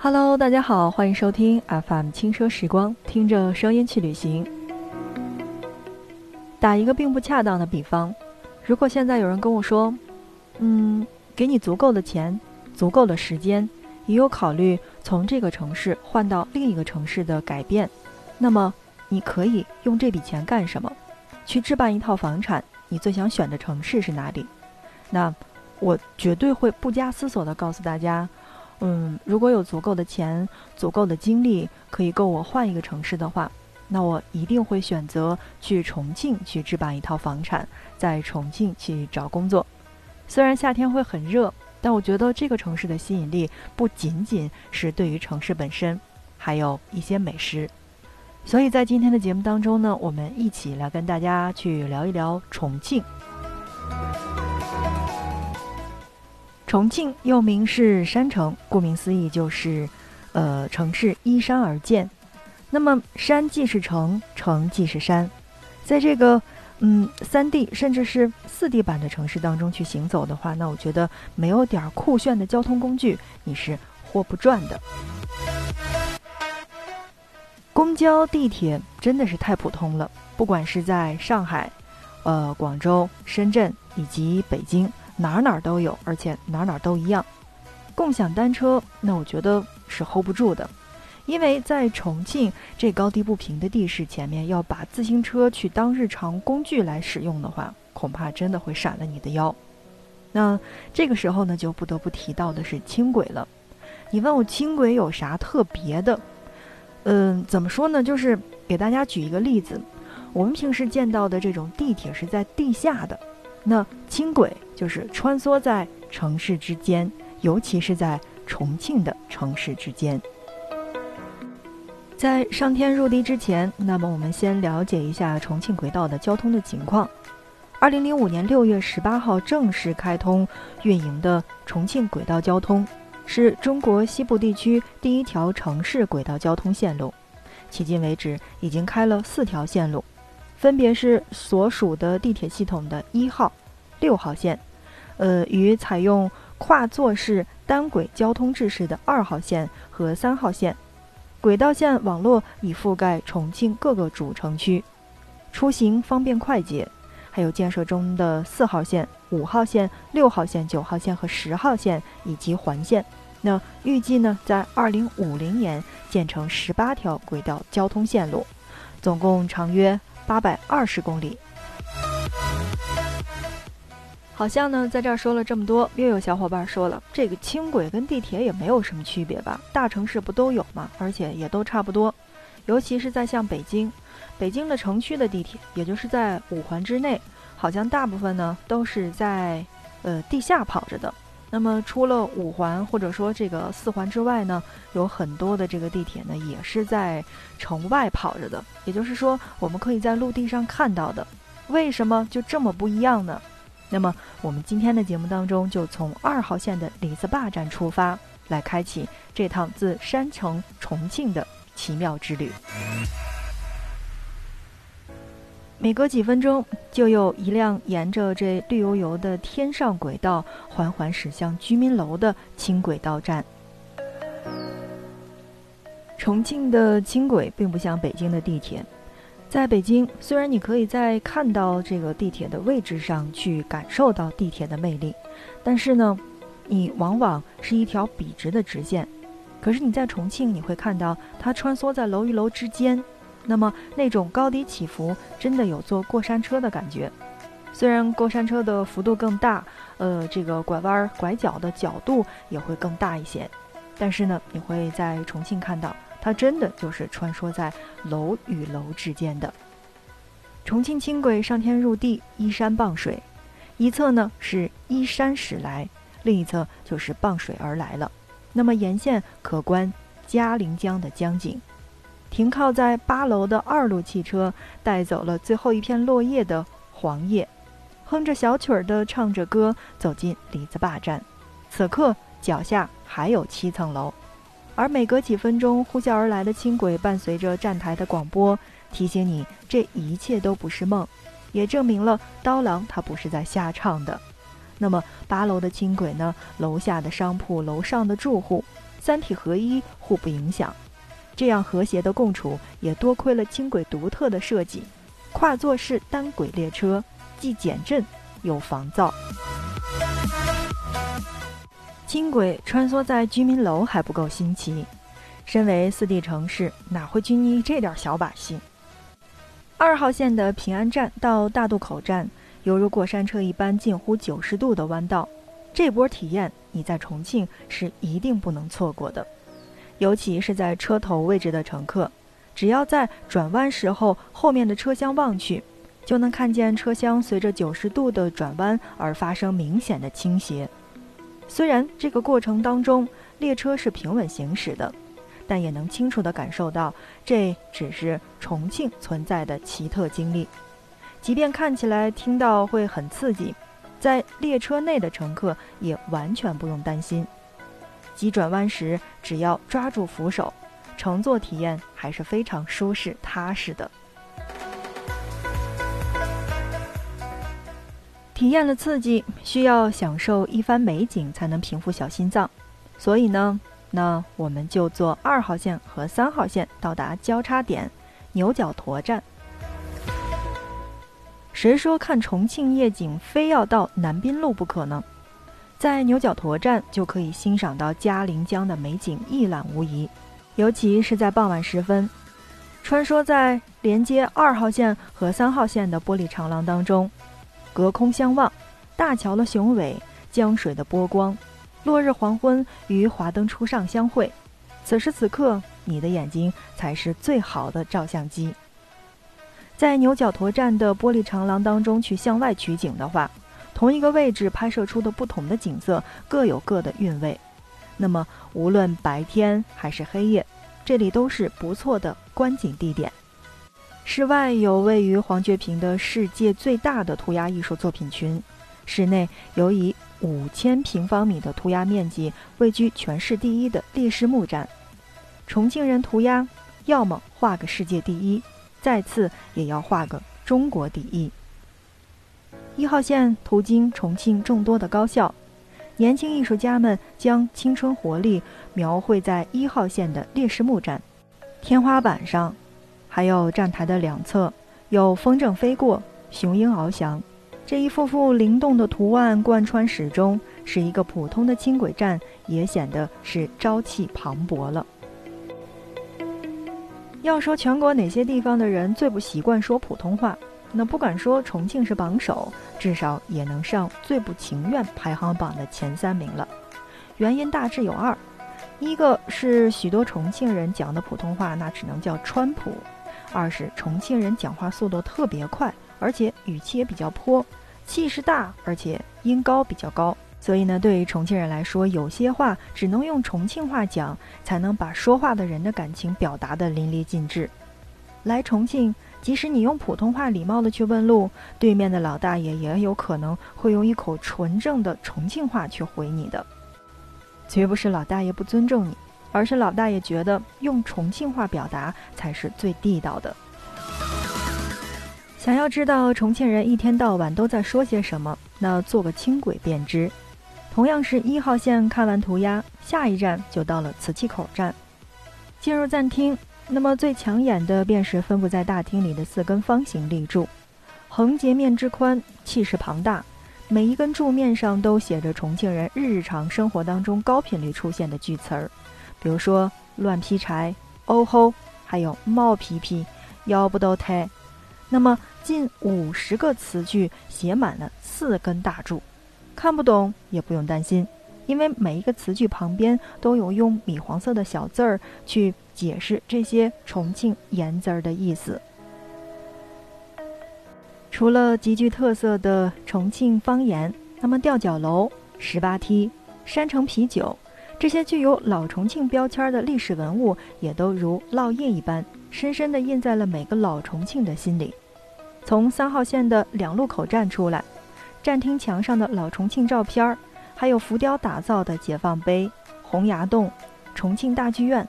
Hello，大家好，欢迎收听 FM 轻奢时光，听着声音去旅行。打一个并不恰当的比方，如果现在有人跟我说，嗯，给你足够的钱、足够的时间，也有考虑从这个城市换到另一个城市的改变，那么你可以用这笔钱干什么？去置办一套房产，你最想选的城市是哪里？那我绝对会不加思索地告诉大家，嗯，如果有足够的钱、足够的精力，可以够我换一个城市的话，那我一定会选择去重庆去置办一套房产，在重庆去找工作。虽然夏天会很热，但我觉得这个城市的吸引力不仅仅是对于城市本身，还有一些美食。所以在今天的节目当中呢，我们一起来跟大家去聊一聊重庆。重庆又名是山城，顾名思义就是，呃，城市依山而建。那么山既是城，城既是山，在这个嗯三 D 甚至是四 D 版的城市当中去行走的话，那我觉得没有点酷炫的交通工具，你是活不转的。公交、地铁真的是太普通了，不管是在上海、呃广州、深圳以及北京，哪哪都有，而且哪哪都一样。共享单车，那我觉得是 hold 不住的，因为在重庆这高低不平的地势前面，要把自行车去当日常工具来使用的话，恐怕真的会闪了你的腰。那这个时候呢，就不得不提到的是轻轨了。你问我轻轨有啥特别的？嗯，怎么说呢？就是给大家举一个例子，我们平时见到的这种地铁是在地下的，那轻轨就是穿梭在城市之间，尤其是在重庆的城市之间。在上天入地之前，那么我们先了解一下重庆轨道的交通的情况。二零零五年六月十八号正式开通运营的重庆轨道交通。是中国西部地区第一条城市轨道交通线路，迄今为止已经开了四条线路，分别是所属的地铁系统的一号、六号线，呃，与采用跨座式单轨交通制式的二号线和三号线。轨道线网络已覆盖重庆各个主城区，出行方便快捷。还有建设中的四号线、五号线、六号线、九号线和十号线以及环线。那预计呢，在二零五零年建成十八条轨道交通线路，总共长约八百二十公里。好像呢，在这儿说了这么多，又有小伙伴说了，这个轻轨跟地铁也没有什么区别吧？大城市不都有吗？而且也都差不多。尤其是在像北京，北京的城区的地铁，也就是在五环之内，好像大部分呢都是在呃地下跑着的。那么，除了五环或者说这个四环之外呢，有很多的这个地铁呢，也是在城外跑着的。也就是说，我们可以在陆地上看到的。为什么就这么不一样呢？那么，我们今天的节目当中，就从二号线的李子坝站出发，来开启这趟自山城重庆的奇妙之旅。每隔几分钟，就有一辆沿着这绿油油的天上轨道缓缓驶向居民楼的轻轨到站。重庆的轻轨并不像北京的地铁，在北京，虽然你可以在看到这个地铁的位置上去感受到地铁的魅力，但是呢，你往往是一条笔直的直线。可是你在重庆，你会看到它穿梭在楼与楼之间。那么那种高低起伏，真的有坐过山车的感觉。虽然过山车的幅度更大，呃，这个拐弯拐角的角度也会更大一些，但是呢，你会在重庆看到，它真的就是穿梭在楼与楼之间的。重庆轻轨上天入地，依山傍水，一侧呢是依山驶来，另一侧就是傍水而来了。那么沿线可观嘉陵江的江景。停靠在八楼的二路汽车带走了最后一片落叶的黄叶，哼着小曲儿的唱着歌走进李子坝站。此刻脚下还有七层楼，而每隔几分钟呼啸而来的轻轨伴随着站台的广播，提醒你这一切都不是梦，也证明了刀郎他不是在瞎唱的。那么八楼的轻轨呢？楼下的商铺，楼上的住户。三体合一，互不影响。这样和谐的共处，也多亏了轻轨独特的设计——跨座式单轨列车，既减震又防噪。轻轨穿梭在居民楼还不够新奇，身为四 D 城市，哪会拘泥这点小把戏？二号线的平安站到大渡口站，犹如过山车一般近乎九十度的弯道，这波体验你在重庆是一定不能错过的。尤其是在车头位置的乘客，只要在转弯时候后面的车厢望去，就能看见车厢随着九十度的转弯而发生明显的倾斜。虽然这个过程当中列车是平稳行驶的，但也能清楚地感受到这只是重庆存在的奇特经历。即便看起来听到会很刺激，在列车内的乘客也完全不用担心。急转弯时，只要抓住扶手，乘坐体验还是非常舒适踏实的。体验了刺激，需要享受一番美景才能平复小心脏，所以呢，那我们就坐二号线和三号线到达交叉点牛角沱站。谁说看重庆夜景非要到南滨路不可呢？在牛角沱站就可以欣赏到嘉陵江的美景一览无遗，尤其是在傍晚时分，穿梭在连接二号线和三号线的玻璃长廊当中，隔空相望，大桥的雄伟，江水的波光，落日黄昏与华灯初上相会，此时此刻，你的眼睛才是最好的照相机。在牛角沱站的玻璃长廊当中去向外取景的话。同一个位置拍摄出的不同的景色各有各的韵味，那么无论白天还是黑夜，这里都是不错的观景地点。室外有位于黄觉坪的世界最大的涂鸦艺术作品群，室内有以五千平方米的涂鸦面积位居全市第一的烈士墓站。重庆人涂鸦，要么画个世界第一，再次也要画个中国第一。一号线途经重庆众多的高校，年轻艺术家们将青春活力描绘在一号线的烈士墓站天花板上，还有站台的两侧有风筝飞过、雄鹰翱翔，这一幅幅灵动的图案贯穿始终，使一个普通的轻轨站也显得是朝气磅礴了。要说全国哪些地方的人最不习惯说普通话？那不敢说重庆是榜首，至少也能上最不情愿排行榜的前三名了。原因大致有二：一个是许多重庆人讲的普通话那只能叫川普；二是重庆人讲话速度特别快，而且语气也比较泼，气势大，而且音高比较高。所以呢，对于重庆人来说，有些话只能用重庆话讲，才能把说话的人的感情表达得淋漓尽致。来重庆。即使你用普通话礼貌的去问路，对面的老大爷也有可能会用一口纯正的重庆话去回你的。绝不是老大爷不尊重你，而是老大爷觉得用重庆话表达才是最地道的。想要知道重庆人一天到晚都在说些什么，那坐个轻轨便知。同样是一号线，看完涂鸦，下一站就到了磁器口站，进入站厅。那么最抢眼的便是分布在大厅里的四根方形立柱，横截面之宽，气势庞大。每一根柱面上都写着重庆人日常生活当中高频率出现的句词儿，比如说“乱劈柴”“哦吼”，还有“冒皮皮”“腰不都抬”。那么近五十个词句写满了四根大柱，看不懂也不用担心，因为每一个词句旁边都有用米黄色的小字儿去。解释这些重庆言字儿的意思。除了极具特色的重庆方言，那么吊脚楼、十八梯、山城啤酒这些具有老重庆标签的历史文物，也都如烙印一般，深深地印在了每个老重庆的心里。从三号线的两路口站出来，站厅墙上的老重庆照片儿，还有浮雕打造的解放碑、洪崖洞、重庆大剧院。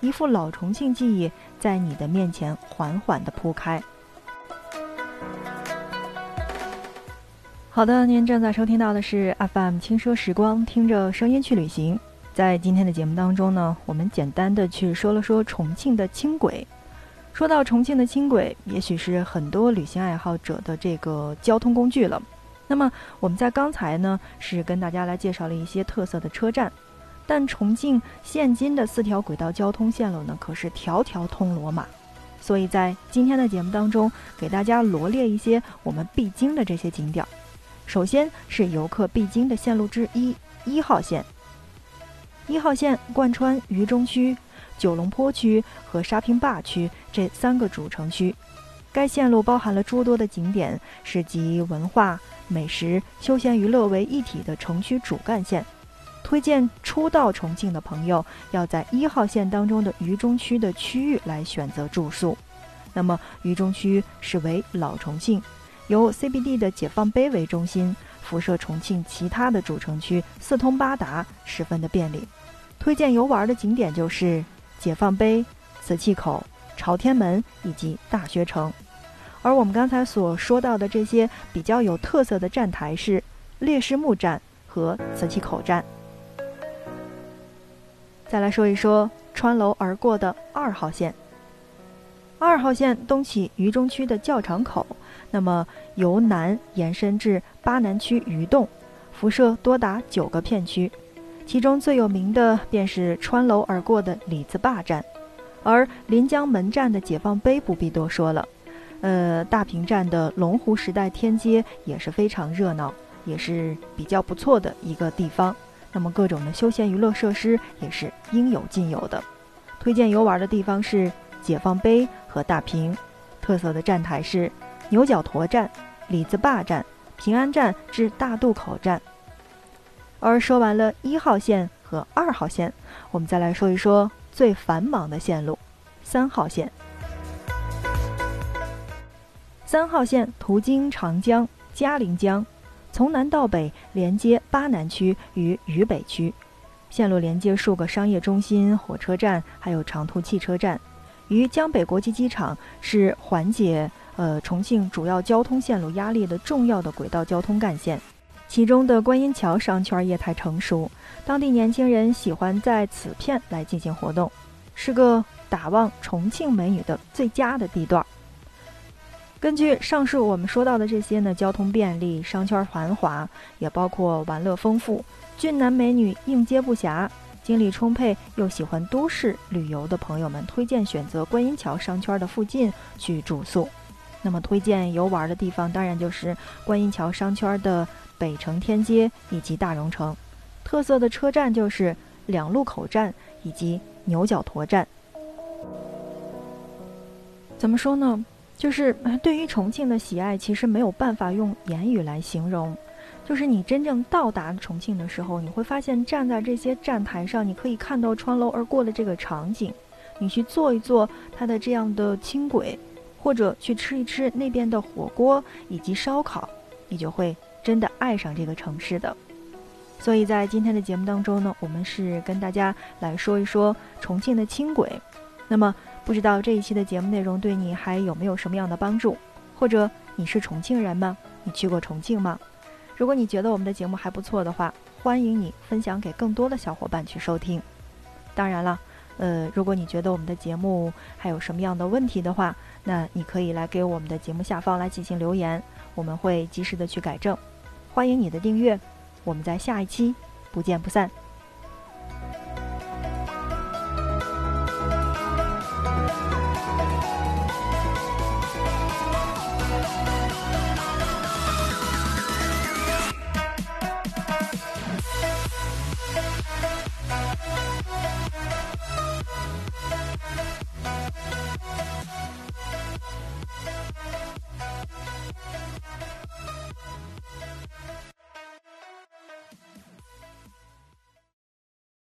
一副老重庆记忆在你的面前缓缓地铺开。好的，您正在收听到的是 FM 轻奢时光，听着声音去旅行。在今天的节目当中呢，我们简单的去说了说重庆的轻轨。说到重庆的轻轨，也许是很多旅行爱好者的这个交通工具了。那么我们在刚才呢，是跟大家来介绍了一些特色的车站，但重庆现今的四条轨道交通线路呢，可是条条通罗马。所以在今天的节目当中，给大家罗列一些我们必经的这些景点。首先是游客必经的线路之一——一号线。一号线贯穿渝中区、九龙坡区和沙坪坝区这三个主城区。该线路包含了诸多的景点，是集文化、美食、休闲娱乐为一体的城区主干线。推荐初到重庆的朋友要在一号线当中的渝中区的区域来选择住宿。那么，渝中区是为老重庆。由 CBD 的解放碑为中心，辐射重庆其他的主城区，四通八达，十分的便利。推荐游玩的景点就是解放碑、磁器口、朝天门以及大学城。而我们刚才所说到的这些比较有特色的站台是烈士墓站和磁器口站。再来说一说穿楼而过的二号线。二号线东起渝中区的教场口。那么由南延伸至巴南区鱼洞，辐射多达九个片区，其中最有名的便是穿楼而过的李子坝站，而临江门站的解放碑不必多说了，呃，大坪站的龙湖时代天街也是非常热闹，也是比较不错的一个地方。那么各种的休闲娱乐设施也是应有尽有的。推荐游玩的地方是解放碑和大坪，特色的站台是。牛角沱站、李子坝站、平安站至大渡口站。而说完了一号线和二号线，我们再来说一说最繁忙的线路——三号线。三号线途经长江、嘉陵江，从南到北连接巴南区与渝北区，线路连接数个商业中心、火车站，还有长途汽车站。与江北国际机场是缓解。呃，重庆主要交通线路压力的重要的轨道交通干线，其中的观音桥商圈业态成熟，当地年轻人喜欢在此片来进行活动，是个打望重庆美女的最佳的地段。根据上述我们说到的这些呢，交通便利，商圈繁华，也包括玩乐丰富，俊男美女应接不暇，精力充沛又喜欢都市旅游的朋友们，推荐选择观音桥商圈的附近去住宿。那么推荐游玩的地方，当然就是观音桥商圈的北城天街以及大融城。特色的车站就是两路口站以及牛角沱站。怎么说呢？就是对于重庆的喜爱，其实没有办法用言语来形容。就是你真正到达重庆的时候，你会发现站在这些站台上，你可以看到穿楼而过的这个场景。你去坐一坐它的这样的轻轨。或者去吃一吃那边的火锅以及烧烤，你就会真的爱上这个城市的。所以在今天的节目当中呢，我们是跟大家来说一说重庆的轻轨。那么，不知道这一期的节目内容对你还有没有什么样的帮助？或者你是重庆人吗？你去过重庆吗？如果你觉得我们的节目还不错的话，欢迎你分享给更多的小伙伴去收听。当然了。呃，如果你觉得我们的节目还有什么样的问题的话，那你可以来给我们的节目下方来进行留言，我们会及时的去改正。欢迎你的订阅，我们在下一期不见不散。